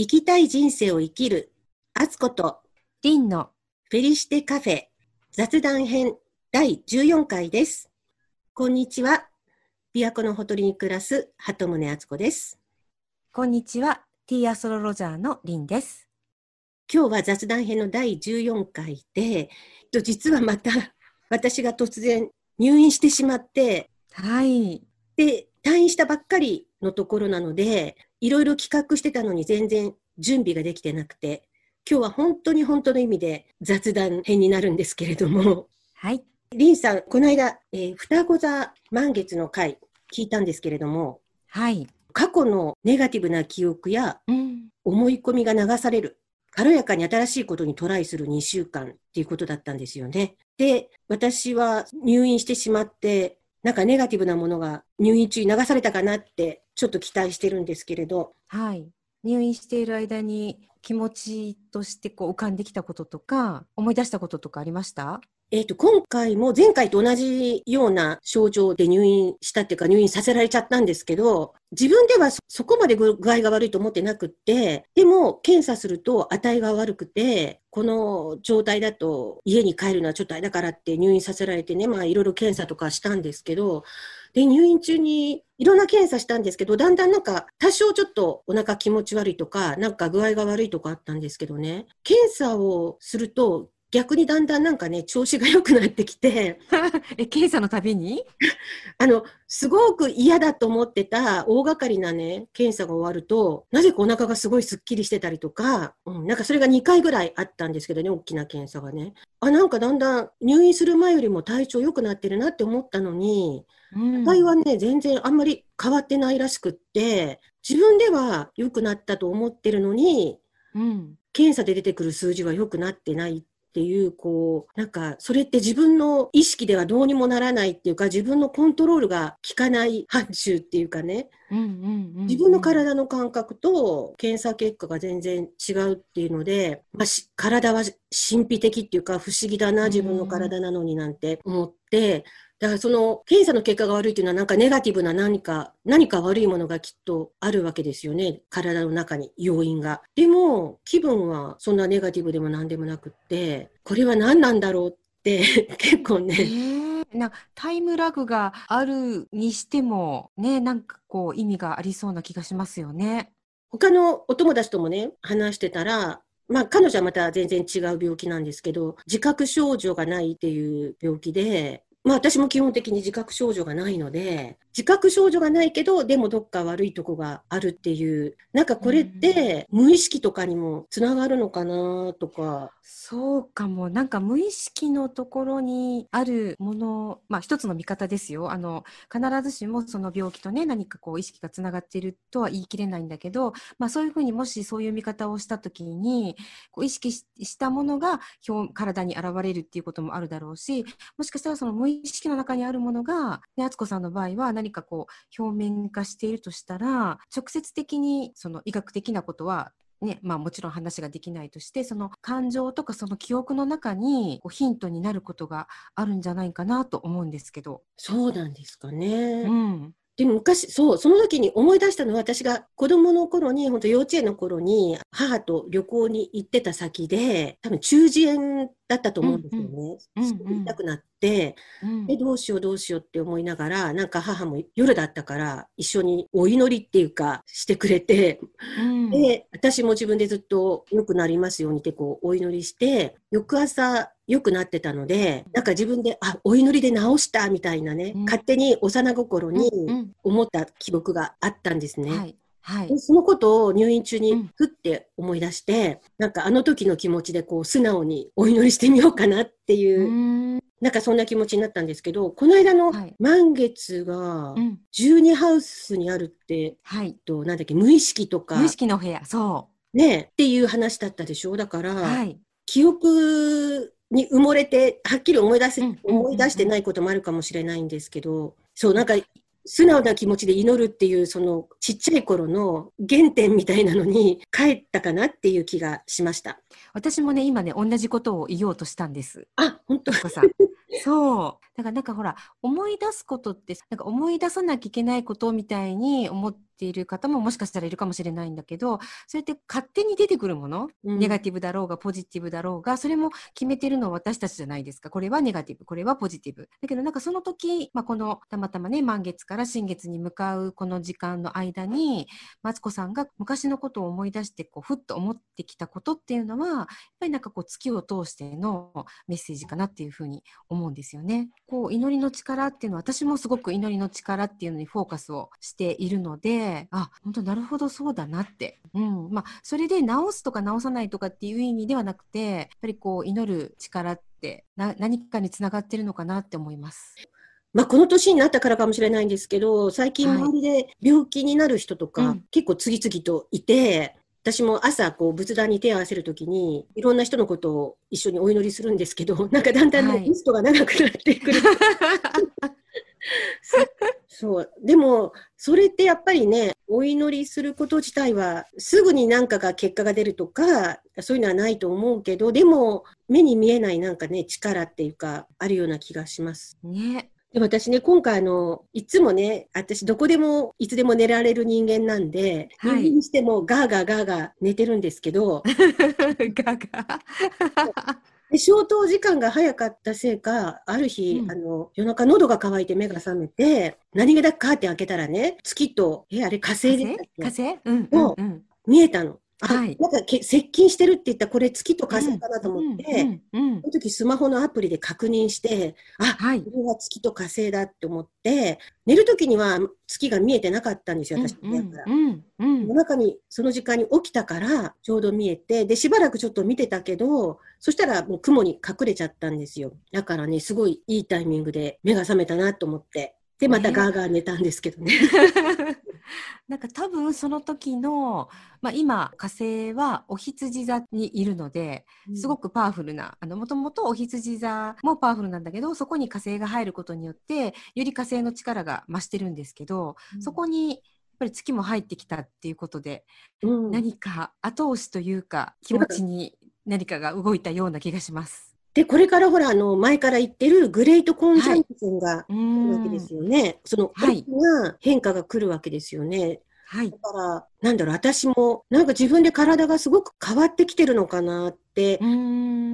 生きたい人生を生きる、あつこと、リンのフェリシテカフェ雑談編第14回です。こんにちは。琵琶湖のほとりに暮らす鳩宗敦子です。こんにちは、ティーアストロロジャーのリンです。今日は雑談編の第14回で、と実はまた私が突然入院してしまって、はい。で、退院したばっかりのところなので、いろいろ企画してたのに全然準備ができてなくて、今日は本当に本当の意味で雑談編になるんですけれども、はい。リンさん、この間、えー双子座満月の回聞いたんですけれども、はい。過去のネガティブな記憶やうん。思い込みが流される、軽やかに新しいことにトライする2週間っていうことだったんですよね。で、私は入院してしまって、なんかネガティブなものが入院中に流されたかなってちょっと期待してるんですけれど、はい。入院している間に気持ちとしてこう浮かんできたこととか、思い出したこととかありました？えっ、と、今回も前回と同じような症状で入院したっていうか入院させられちゃったんですけど、自分ではそこまで具合が悪いと思ってなくって、でも検査すると値が悪くて、この状態だと家に帰るのはちょっとあれだからって入院させられてね、まあいろいろ検査とかしたんですけど、で、入院中にいろんな検査したんですけど、だんだんなんか多少ちょっとお腹気持ち悪いとか、なんか具合が悪いとかあったんですけどね、検査をすると逆にだんだんなんかね、調子が良くなってきて、え、検査のたびに？あの、すごく嫌だと思ってた大掛かりなね、検査が終わると、なぜかお腹がすごいスッキリしてたりとか、うん、なんかそれが2回ぐらいあったんですけどね、大きな検査がね。あ、なんかだんだん入院する前よりも体調良くなってるなって思ったのに、うん体はね、全然あんまり変わってないらしくって、自分では良くなったと思ってるのに、うん。検査で出てくる数字は良くなってないっていう、こう、なんか、それって自分の意識ではどうにもならないっていうか、自分のコントロールが効かない範疇っていうかね、うんうんうん。自分の体の感覚と検査結果が全然違うっていうので、まあ、し体は神秘的っていうか、不思議だな、自分の体なのになんて思って、だからその検査の結果が悪いっていうのはなんかネガティブな何か、何か悪いものがきっとあるわけですよね。体の中に要因が。でも気分はそんなネガティブでも何でもなくって、これは何なんだろうって 結構えね、ーなタイムラグがあるにしてもねなんかこう意味がありそうな気がしますよね。他のお友達ともね、話してたら、まあ彼女はまた全然違う病気なんですけど、自覚症状がないっていう病気で、まあ私も基本的に自覚症状がないので、自覚症状がないけど、でもどっか悪いとこがあるっていう、なんかこれって無意識とかにもつながるのかなとか、そうかも。なんか無意識のところにあるものまあ一つの見方ですよ。あの必ずしもその病気とね何かこう意識がつながっているとは言い切れないんだけど、まあ、そういうふうにもしそういう見方をした時にこう意識ししたものが表体に現れるっていうこともあるだろうしもしかしたらその無意識の中にあるものが、ね、敦子さんの場合は何かこう表面化しているとしたら直接的にその医学的なことはねまあ、もちろん話ができないとしてその感情とかその記憶の中にこうヒントになることがあるんじゃないかなと思うんですけど。そうなんですかね。うんでも昔、そう、その時に思い出したのは、私が子供の頃に、本当幼稚園の頃に、母と旅行に行ってた先で、多分中耳炎だったと思うんですよね。うんうんすごい痛くなって、うん。で、どうしようどうしようって思いながら、なんか母も夜だったから、一緒にお祈りっていうか、してくれて、うん。で、私も自分でずっと良くなりますようにってこうお祈りして、翌朝良くなってたので、なんか自分で、あ、お祈りで治したみたいなね、うん。勝手に幼心にうん。思った記憶があったんですね。はいはい。でそのことを入院中にうん。ふって思い出して、なんかあの時の気持ちでこう素直にお祈りしてみようかなっていうう、ん。なんかそんな気持ちになったんですけど、この間のはい。満月がうん。12ハウスにあるって、はい。となんだっけ、無意識とか。無意識の部屋。そね、っていう話だったでしょ？だから、うはい。記憶に埋もれて、はっきり思い出せ、うんうん。うん。うん。思い出してないこともあるかもしれないんですけど、そう、なんか、素直な気持ちで祈るっていう、そのちっちゃい頃の原点みたいなのに帰ったかなっていう気がしました。私もね今ね同じことを言おうとしたんです。あ、本当さん。そう。だからなんかほら、思い出すことって、なんか思い出さなきゃいけないことみたいに思っっている方ももしかしたらいるかもしれないんだけど、そうやって勝手に出てくるもの、うんネガティブだろうがポジティブだろうが、それも決めてるのは私たちじゃないですか。これはネガティブ、これはポジティブ。だけどなんかその時、まあ、このたまたまね、満月から新月に向かうこの時間の間に、マツコさんが昔のことを思い出して、こう、ふっと思ってきたことっていうのは、やっぱりなんかこう、月を通してのメッセージかなっていうふうに思うんですよね。こう、祈りの力っていうのは、私もすごく祈りの力っていうのにフォーカスをしているので、あ、本当なるほどそうだなって。うん。まあ、それで治すとか治さないとかっていう意味ではなくて、やっぱりこう、祈る力ってな何かにつながってるのかなって思います。まあ、この年になったからかもしれないんですけど、最近はい周りで病気になる人とか、うん結構次々といて、私も朝、こう、仏壇に手を合わせるときに、いろんな人のことを一緒にお祈りするんですけど、なんかだんだんね、はいリストが長くなってくる。そう。でも、それってやっぱりね、お祈りすること自体は、すぐになんかが結果が出るとか、そういうのはないと思うけど、でも、目に見えないなんかね、力っていうか、あるような気がします。ね。で私ね、今回あの、いつもね、私どこでも、いつでも寝られる人間なんで、はい入院してもガーガーガーガー寝てるんですけど、ガガ。で消灯時間が早かったせいか、ある日、うんあの、夜中喉が渇いて目が覚めて、何気なくカーテン開けたらね、月と、え、あれ火星で火星？うんうんうん。見えたの。あ、はいなんかけ接近してるって言ったらこれ月と火星かなと思って、うんうんうんその時スマホのアプリで確認して、あ、はいこれは月と火星だって思って、寝る時には月が見えてなかったんですよ、私の部屋から。うんうん夜中にその時間に起きたからちょうど見えて、で、しばらくちょっと見てたけど、そしたらもう雲に隠れちゃったんですよ。だからね、すごいいいタイミングで目が覚めたなと思って。で、またねガーガー寝たんですけどね。なんか多分その時の、まあ、今火星はお羊座にいるのですごくパワフルなあのもともとお羊座もパワフルなんだけどそこに火星が入ることによってより火星の力が増してるんですけど、そこにやっぱり月も入ってきたっていうことで、うん何か後押しというか気持ちに何かが動いたような気がします。で、これからほら、あの、前から言ってるグレートコンジャンクションがう来るわけですんよね。その、はい。大きな変化が来るわけですよね。はい。だから、なんだろう、私も、なんか自分で体がすごく変わってきてるのかなって。う、ーん。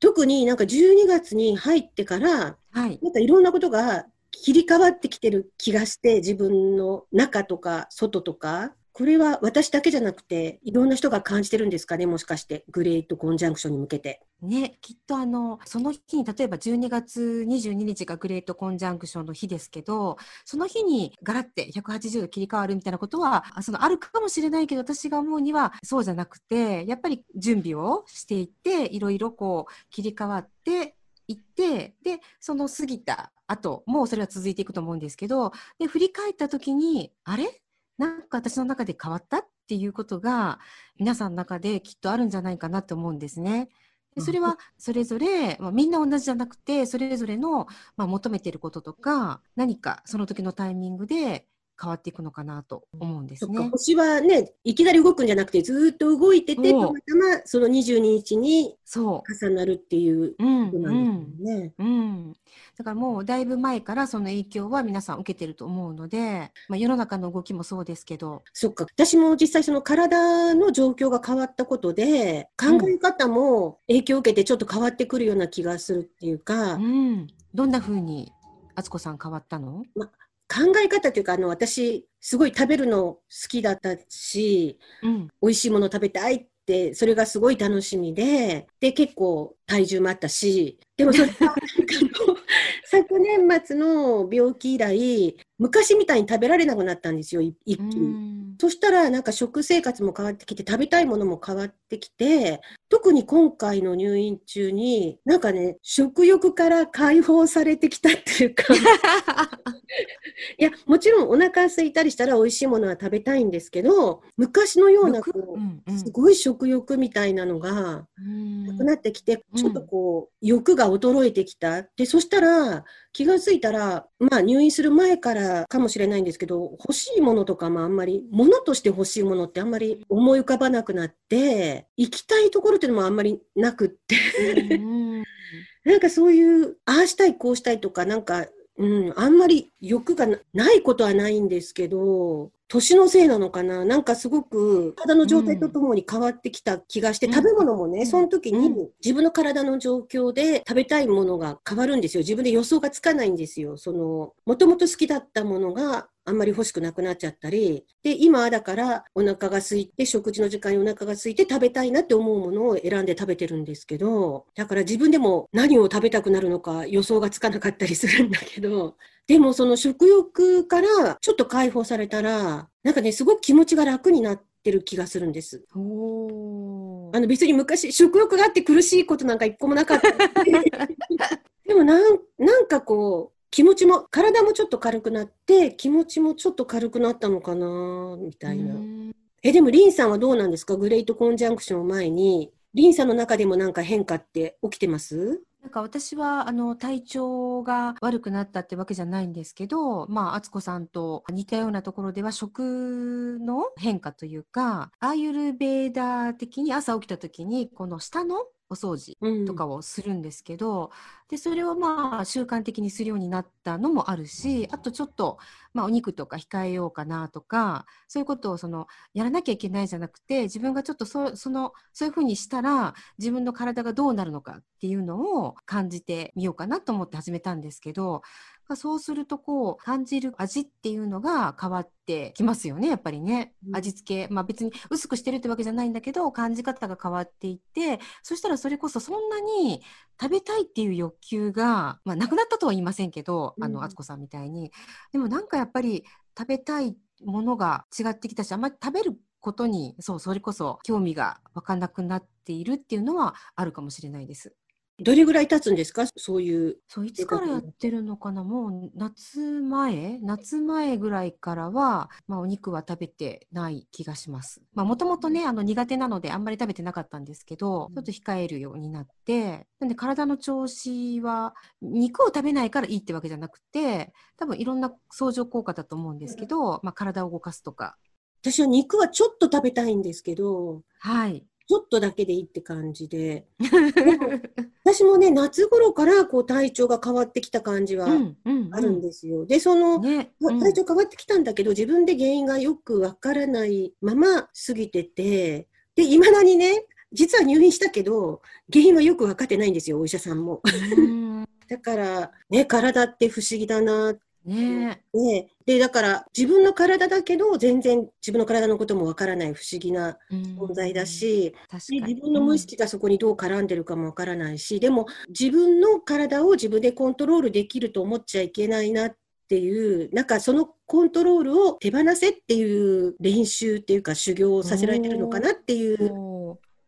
特になんか12月に入ってから、はい。なんかいろんなことが切り替わってきてる気がして、自分の中とか外とか。これは私だけじゃなくて、いろんな人が感じてるんですかね、もしかして。グレートコンジャンクションに向けて。ね、きっとあのその日に例えば12月22日がグレートコンジャンクションの日ですけどその日にガラッて180度切り替わるみたいなことはそのあるかもしれないけど私が思うにはそうじゃなくてやっぱり準備をしていっていろいろこう切り替わっていってでその過ぎた後もうそれは続いていくと思うんですけどで振り返った時にあれ？なんか私の中で変わったっていうことが皆さんの中できっとあるんじゃないかなと思うんですね。でそれはそれぞれ、まあ、みんな同じじゃなくてそれぞれの、まあ、求めていることとか何かその時のタイミングで変わっていくのかなと思うんですそっかね。星はね、いきなり動くんじゃなくて、ずーっと動いてて、たまたまその22日にそ重なるっていうう、うんことうなんですんよね。うん、だからもうだいぶ前からその影響は皆さん受けてると思うので、まあ、世の中の動きもそうですけど、そっか。私も実際その体の状況が変わったことで、考え方も影響を受けてちょっと変わってくるような気がするっていうか、うん、どんな風に敦子さん変わったの？考え方というか、あの、私、すごい食べるの好きだったし、うん、美味しいもの食べたいって、それがすごい楽しみで、で、結構体重もあったし、でもそれが、なんかあの昨年末の病気以来、昔みたいに食べられなくなったんですよ、い一気うに。んそしたら、なんか食生活も変わってきて、食べたいものも変わってきて、特に今回の入院中に、なんかね、食欲から解放されてきたっていうか、いや、もちろんお腹空いたりしたら美味しいものは食べたいんですけど、昔のような欲こうんう？んう、すごい食欲みたいなのがうん。なくなってきて、うん。ちょっとこう、欲が衰えてきた。で、そしたら、気がついたら、まあ入院する前からかもしれないんですけど、欲しいものとかもあんまり、物として欲しいものってあんまり思い浮かばなくなって、行きたいところっていうのもあんまりなくって、うん。なんかそういう、ああしたい、こうしたいとか、なんか、うん、あんまり欲がなないことはないんですけど、年のせいなのかな？なんかすごく体の状態とともに変わってきた気がして、うん。食べ物もね、うん。その時にうん。自分の体の状況で食べたいものが変わるんですよ。自分で予想がつかないんですよ。その、もともと好きだったものがあんまり欲しくなくなっちゃったり、で、今はだからお腹が空いて、食事の時間にお腹が空いて食べたいなって思うものを選んで食べてるんですけど、だから自分でも何を食べたくなるのか予想がつかなかったりするんだけど、でもその食欲からちょっと解放されたら、なんかね、すごく気持ちが楽になってる気がするんです。おあの別に昔食欲があって苦しいことなんか一個もなかった。でもなんなんかこう、気持ちも、体もちょっと軽くなって、気持ちもちょっと軽くなったのかな、みたいな。え、でもリンさんはどうなんですか？グレートコンジャンクションを前に、リンさんの中でもなんか変化って起きてます？なんか私はあの体調が悪くなったってわけじゃないんですけど、まあ、敦子さんと似たようなところでは食の変化というか、アーユルベーダー的に朝起きた時に、この下のお掃除うん。とかをするんですけど、でそれをまあ習慣的にするようになったのもあるしあとちょっと、まあ、お肉とか控えようかなとかそういうことをそのやらなきゃいけないじゃなくて自分がちょっとそそのそういうふうにしたら自分の体がどうなるのかっていうのを感じてみようかなと思って始めたんですけどそうするとこう感じる味っていうのが変わってきますよねやっぱりねうん味付けまあ別に薄くしてるってわけじゃないんだけど感じ方が変わっていってそしたらそれこそそんなに食べたいっていう欲求が、まあ、なくなったとは言いませんけど、あうんの、敦子さんみたいに。でもなんかやっぱり食べたいものが違ってきたし、あんまり食べることに、そう、それこそ興味が湧かなくなっているっていうのはあるかもしれないです。どれぐらい経つんですか？そういう。そう、いつからやってるのかな？もう夏前？夏前ぐらいからは、まあお肉は食べてない気がします。まあもともとね、あの苦手なのであんまり食べてなかったんですけど、ちょっと控えるようになって、なんで体の調子は肉を食べないからいいってわけじゃなくて、多分いろんな相乗効果だと思うんですけど、まあ体を動かすとか。私は肉はちょっと食べたいんですけど、はい。ちょっとだけでいいって感じで。私もね、夏頃からこう体調が変わってきた感じはうんうんあるんですよ。で、その、ね、うん体調変わってきたんだけど、自分で原因がよくわからないまま過ぎてて、で、未だにね、実は入院したけど、原因はよくわかってないんですよ、お医者さんも。うん だから、ね、体って不思議だなって。ねで、だから自分の体だけど、全然自分の体のこともわからない不思議な存在だし、で確かに。自分の無意識がそこにどう絡んでるかもわからないし、でも自分の体を自分でコントロールできると思っちゃいけないなっていう、なんかそのコントロールを手放せっていう練習っていうか修行をさせられてるのかなっていう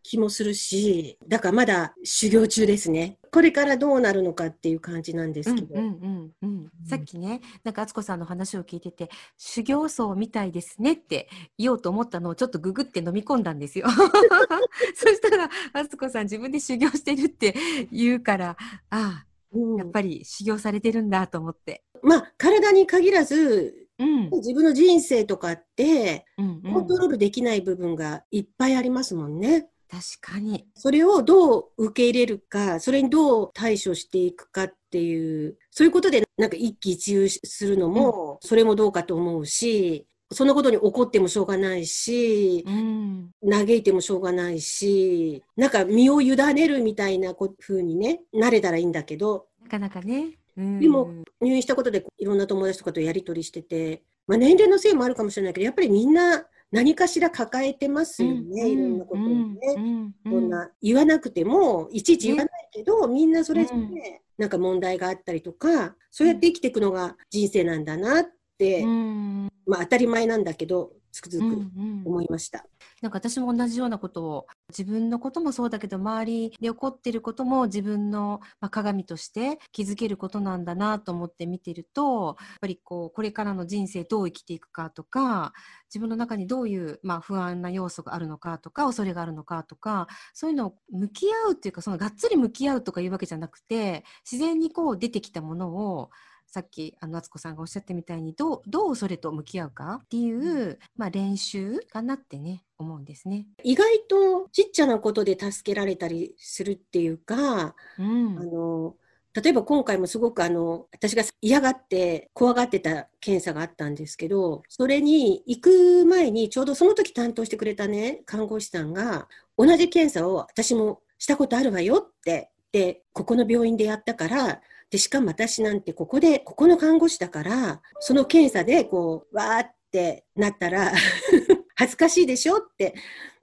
気もするし、だからまだ修行中ですね。これからどうなるのかっていう感じなんですけど。うんうんうんうん、さっきねなんか敦子さんの話を聞いてて修行僧みたいですねって言おうと思ったのをちょっとググって飲み込んだんですよ。そしたら敦子さん自分で修行してるって言うからあうんあやっぱり修行されてるんだと思って。まあ、体に限らず、うん自分の人生とかって、コントロールできない部分がいっぱいありますもんね。確かに。それをどう受け入れるか、それにどう対処していくかっていう、そういうことでなんか一喜一憂するのも、それもどうかと思うし、そのことに怒ってもしょうがないし、うん嘆いてもしょうがないし、なんか身を委ねるみたいなこ風にね、なれたらいいんだけど、なかなかね。うんでも入院したことでいろんな友達とかとやり取りしてて、まあ、年齢のせいもあるかもしれないけど、やっぱりみんな何かしら抱えてますよね、いろんなことをね。うんそんな言わなくても、いちいち言わないけど、みんなそれぞれうん。なんか問題があったりとか、そうやって生きていくのが人生なんだなって、うん。まあ当たり前なんだけど、つくづうんうくん思いました。なんか私も同じようなことを自分のこともそうだけど周りで起こっていることも自分のまあ鏡として気づけることなんだなと思って見てるとやっぱりこうこれからの人生どう生きていくかとか自分の中にどういうまあ不安な要素があるのかとか恐れがあるのかとかそういうのを向き合うっていうかそのがっつり向き合うとかいうわけじゃなくて自然にこう出てきたものをさっきあの敦子さんがおっしゃったみたいにどうどうそれと向き合うかっていう、まあ、練習かなってね思うんですね。意外とちっちゃなことで助けられたりするっていうか、うんあの、例えば今回もすごくあの、私が嫌がって怖がってた検査があったんですけど、それに行く前にちょうどその時担当してくれたね、看護師さんが、同じ検査を私もしたことあるわよって、で、ここの病院でやったから、で、しかも私なんてここで、ここの看護師だから、その検査でこう、わーってなったら 恥ずかしいでしょって。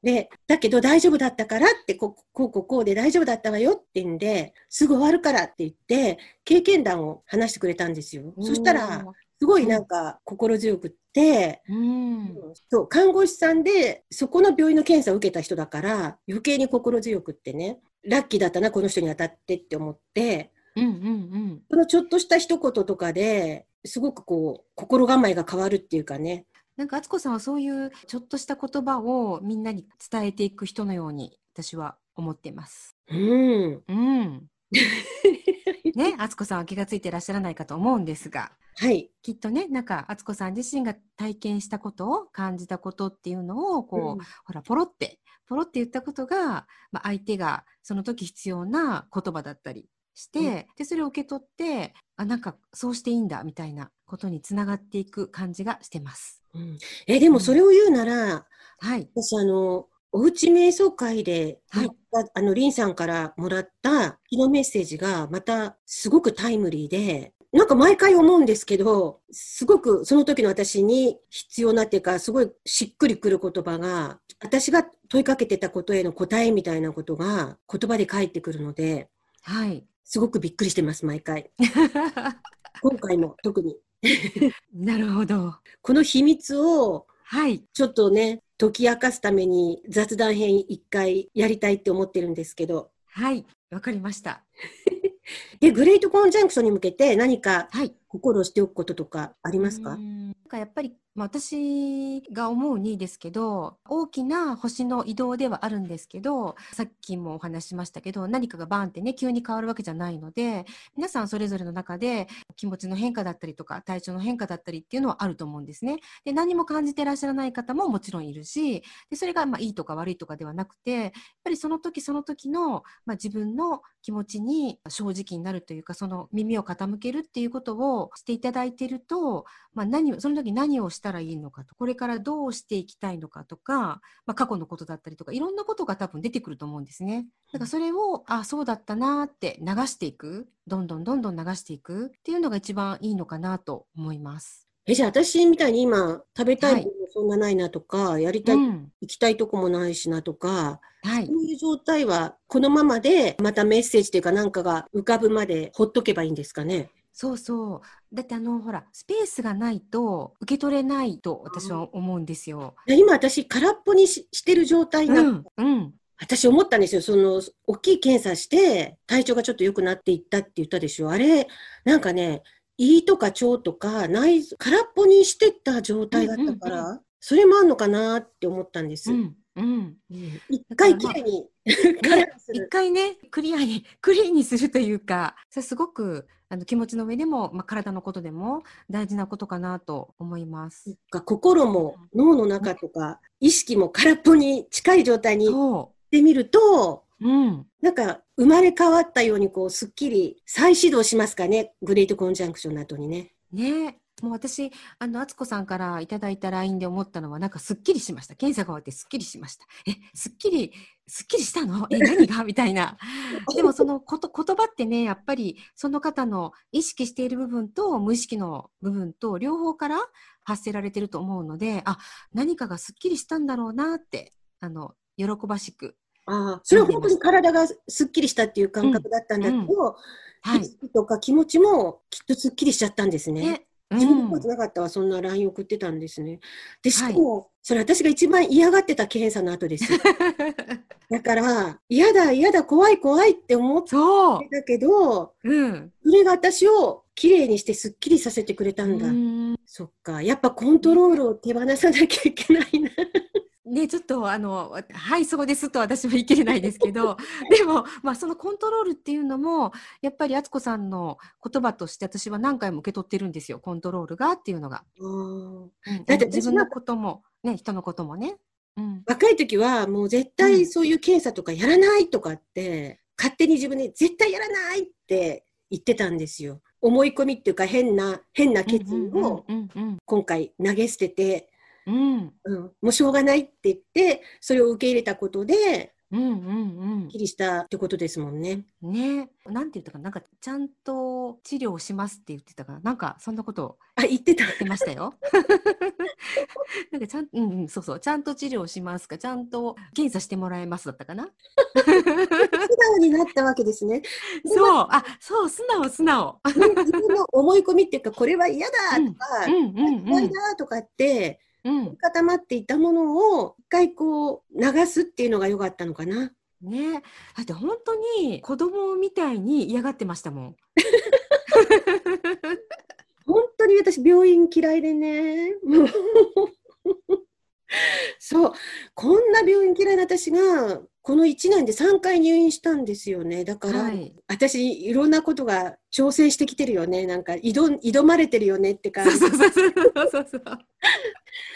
で、だけど大丈夫だったからって、こう、こう、こうこうで大丈夫だったわよって言うんで、すぐ終わるからって言って、経験談を話してくれたんですよ。そしたら、すごいなんか心強くって、うん、そう看護師さんでそこの病院の検査を受けた人だから余計に心強くってねラッキーだったなこの人に当たってって思って、うんうんうん、そのちょっとした一言とかですごくこう心構えが変わるっていうかねなんか敦子さんはそういうちょっとした言葉をみんなに伝えていく人のように私は思っています。うん。うん。ね、敦子さんは気がついていらっしゃらないかと思うんですが、はい、きっとね、なんか敦子さん自身が体験したことを感じたことっていうのをこう、うん、ほらポロってポロって言ったことが、まあ、相手がその時必要な言葉だったりして、うん、でそれを受け取ってあなんかそうしていいんだみたいなことにつながっていく感じがしてます。うん、えでもそれを言うなら、はい、私あのおうち瞑想会で、はい、あのリンさんからもらった日のメッセージがまたすごくタイムリーでなんか毎回思うんですけど、すごくその時の私に必要なっていうか、すごいしっくりくる言葉が、私が問いかけてたことへの答えみたいなことが言葉で返ってくるので、はい。すごくびっくりしてます、毎回。今回も特に。なるほど。この秘密を、はい。ちょっとね、解き明かすために雑談編一回やりたいって思ってるんですけど。はい。わかりました。で、グレートコンジャンクションに向けて何か心しておくこととかありますか、はい、なんかやっぱりまあ、私が思うにですけど大きな星の移動ではあるんですけどさっきもお話ししましたけど何かがバーンってね急に変わるわけじゃないので皆さんそれぞれの中で気持ちの変化だったりとか体調の変化だったりっていうのはあると思うんですね。で何も感じてらっしゃらない方ももちろんいるしでそれがまあいいとか悪いとかではなくてやっぱりその時その時の、まあ、自分の気持ちに正直になるというかその耳を傾けるっていうことをしていただいてると、まあ、何その時何をしたらいいのかとこれからどうしていきたいのかとか、まあ、過去のことだったりとかいろんなことが多分出てくると思うんですね。だからそれをあそうだったなって流していくどんどんどんどん流していくっていうのが一番いいのかなと思います。えじゃあ私みたいに今食べたいものそんなないなとか、はい、やりたい、うん、行きたいとこもないしなとか、はい、そういう状態はこのままでまたメッセージというかなんかが浮かぶまでほっとけばいいんですかね？そうそう。だってあの、ほら、スペースがないと受け取れないと私は思うんですよ。今私空っぽにししてる状態な、うん、うん。私思ったんですよ。その、大きい検査して、体調がちょっと良くなっていったって言ったでしょ。あれ、なんかね、胃とか腸とか内空っぽにしてた状態だったから、うんうんうん、それもあんのかなって思ったんです。うんうん、一回きれいに、一回ねクリアにクリーンにするというかそれすごくあの気持ちの上でも、まあ、体のことでも大事なことかなと思います。心も脳の中とか、意識も空っぽに近い状態にしてみると、うん、なんか生まれ変わったようにこうすっきり再始動しますかねグレートコンジャンクションの後にね。ねもう私、あの、敦子さんからいただいた LINE で思ったのは、なんかすっきりしました。検査が終わってすっきりしました。え、すっきり、すっきりしたの？え、何が？みたいな。でもその こと言葉ってね、やっぱりその方の意識している部分と無意識の部分と両方から発せられてると思うので、あ、何かがすっきりしたんだろうなって、あの、喜ばしく。ああ、それは本当に体がすっきりしたっていう感覚だったんだけど、うんうんはい、意識とか気持ちもきっとすっきりしちゃったんですね。ね自分のことなかったわ、そんな LINE 送ってたんですね。で、しかも、はい、それ私が一番嫌がってた検査の後です。だから、嫌だ、嫌だ、怖い、怖いって思ってたけど、うん、それが私をきれいにしてすっきりさせてくれたんだ。んそっか。やっぱコントロールを手放さなきゃいけないな。ね、ちょっとあの、はい、そうですと私は言い切れないですけど、でも、まあ、そのコントロールっていうのも、やっぱり敦子さんの言葉として私は何回も受け取ってるんですよ、コントロールがっていうのが。うん、だって自分のことも、ね、人のこともね。うん、若い時はもう絶対そういう検査とかやらないとかって、うん、勝手に自分で絶対やらないって言ってたんですよ。思い込みっていうか変な、変な決意を今回投げ捨てて、うんうんうん、もうしょうがないって言って、それを受け入れたことで、うんうんきりしたってことですもんね。うんねなんて言ったかななんかちゃんと治療しますって言ってたかななんかそんなことあ、言ってた。言ってましたよ。なんかちゃん、うんうん、そうそう、ちゃんと治療しますか、ちゃんと検査してもらえますだったかな。素直になったわけですね。そう、あ、そう、素直、素直。自分の思い込みっていうか、これは嫌だとか、うんうん嫌いだとかって、うん、固まっていたものを一回こう流すっていうのが良かったのかな。ね、だって本当に子供みたいに嫌がってましたもん。本当に私病院嫌いでね。そう、こんな病院嫌いな私が、この1年で3回入院したんですよね。だから、はい、私、いろんなことが挑戦してきてるよね。なんか挑、挑まれてるよねって感じ。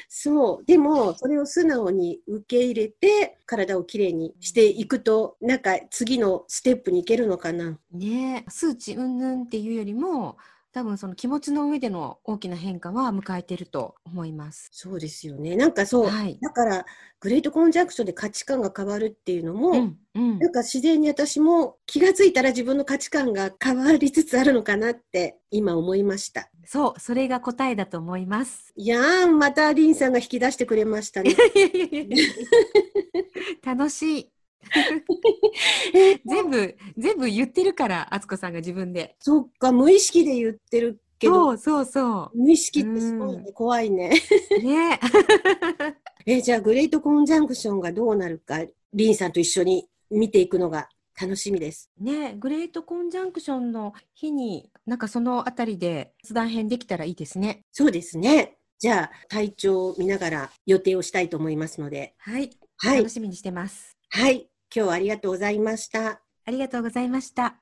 そう。でも、それを素直に受け入れて、体をきれいにしていくと、なんか次のステップに行けるのかな。ね、数値云々っていうよりも、多分その気持ちの上での大きな変化は迎えてると思います。そうですよね。なんかそう。はい。だから、グレートコンジャンクションで価値観が変わるっていうのも、うんうんなんか自然に私も気がついたら自分の価値観が変わりつつあるのかなって今思いました。そう、それが答えだと思います。いやー、またリンさんが引き出してくれましたね。楽しい。全部、全部言ってるから、あつこさんが自分で。そっか、無意識で言ってるけど、そうそうそ無意識ってすごいね、怖いね。う。ね。え、じゃあ、グレートコンジャンクションがどうなるか、リンさんと一緒に見ていくのが楽しみです。ね、グレートコンジャンクションの日に、なんかそのあたりで雑談編できたらいいですね。そうですね。じゃあ、体調を見ながら予定をしたいと思いますので、はい。はい楽。しみにしてます。はい。今日はありがとうございました。ありがとうございました。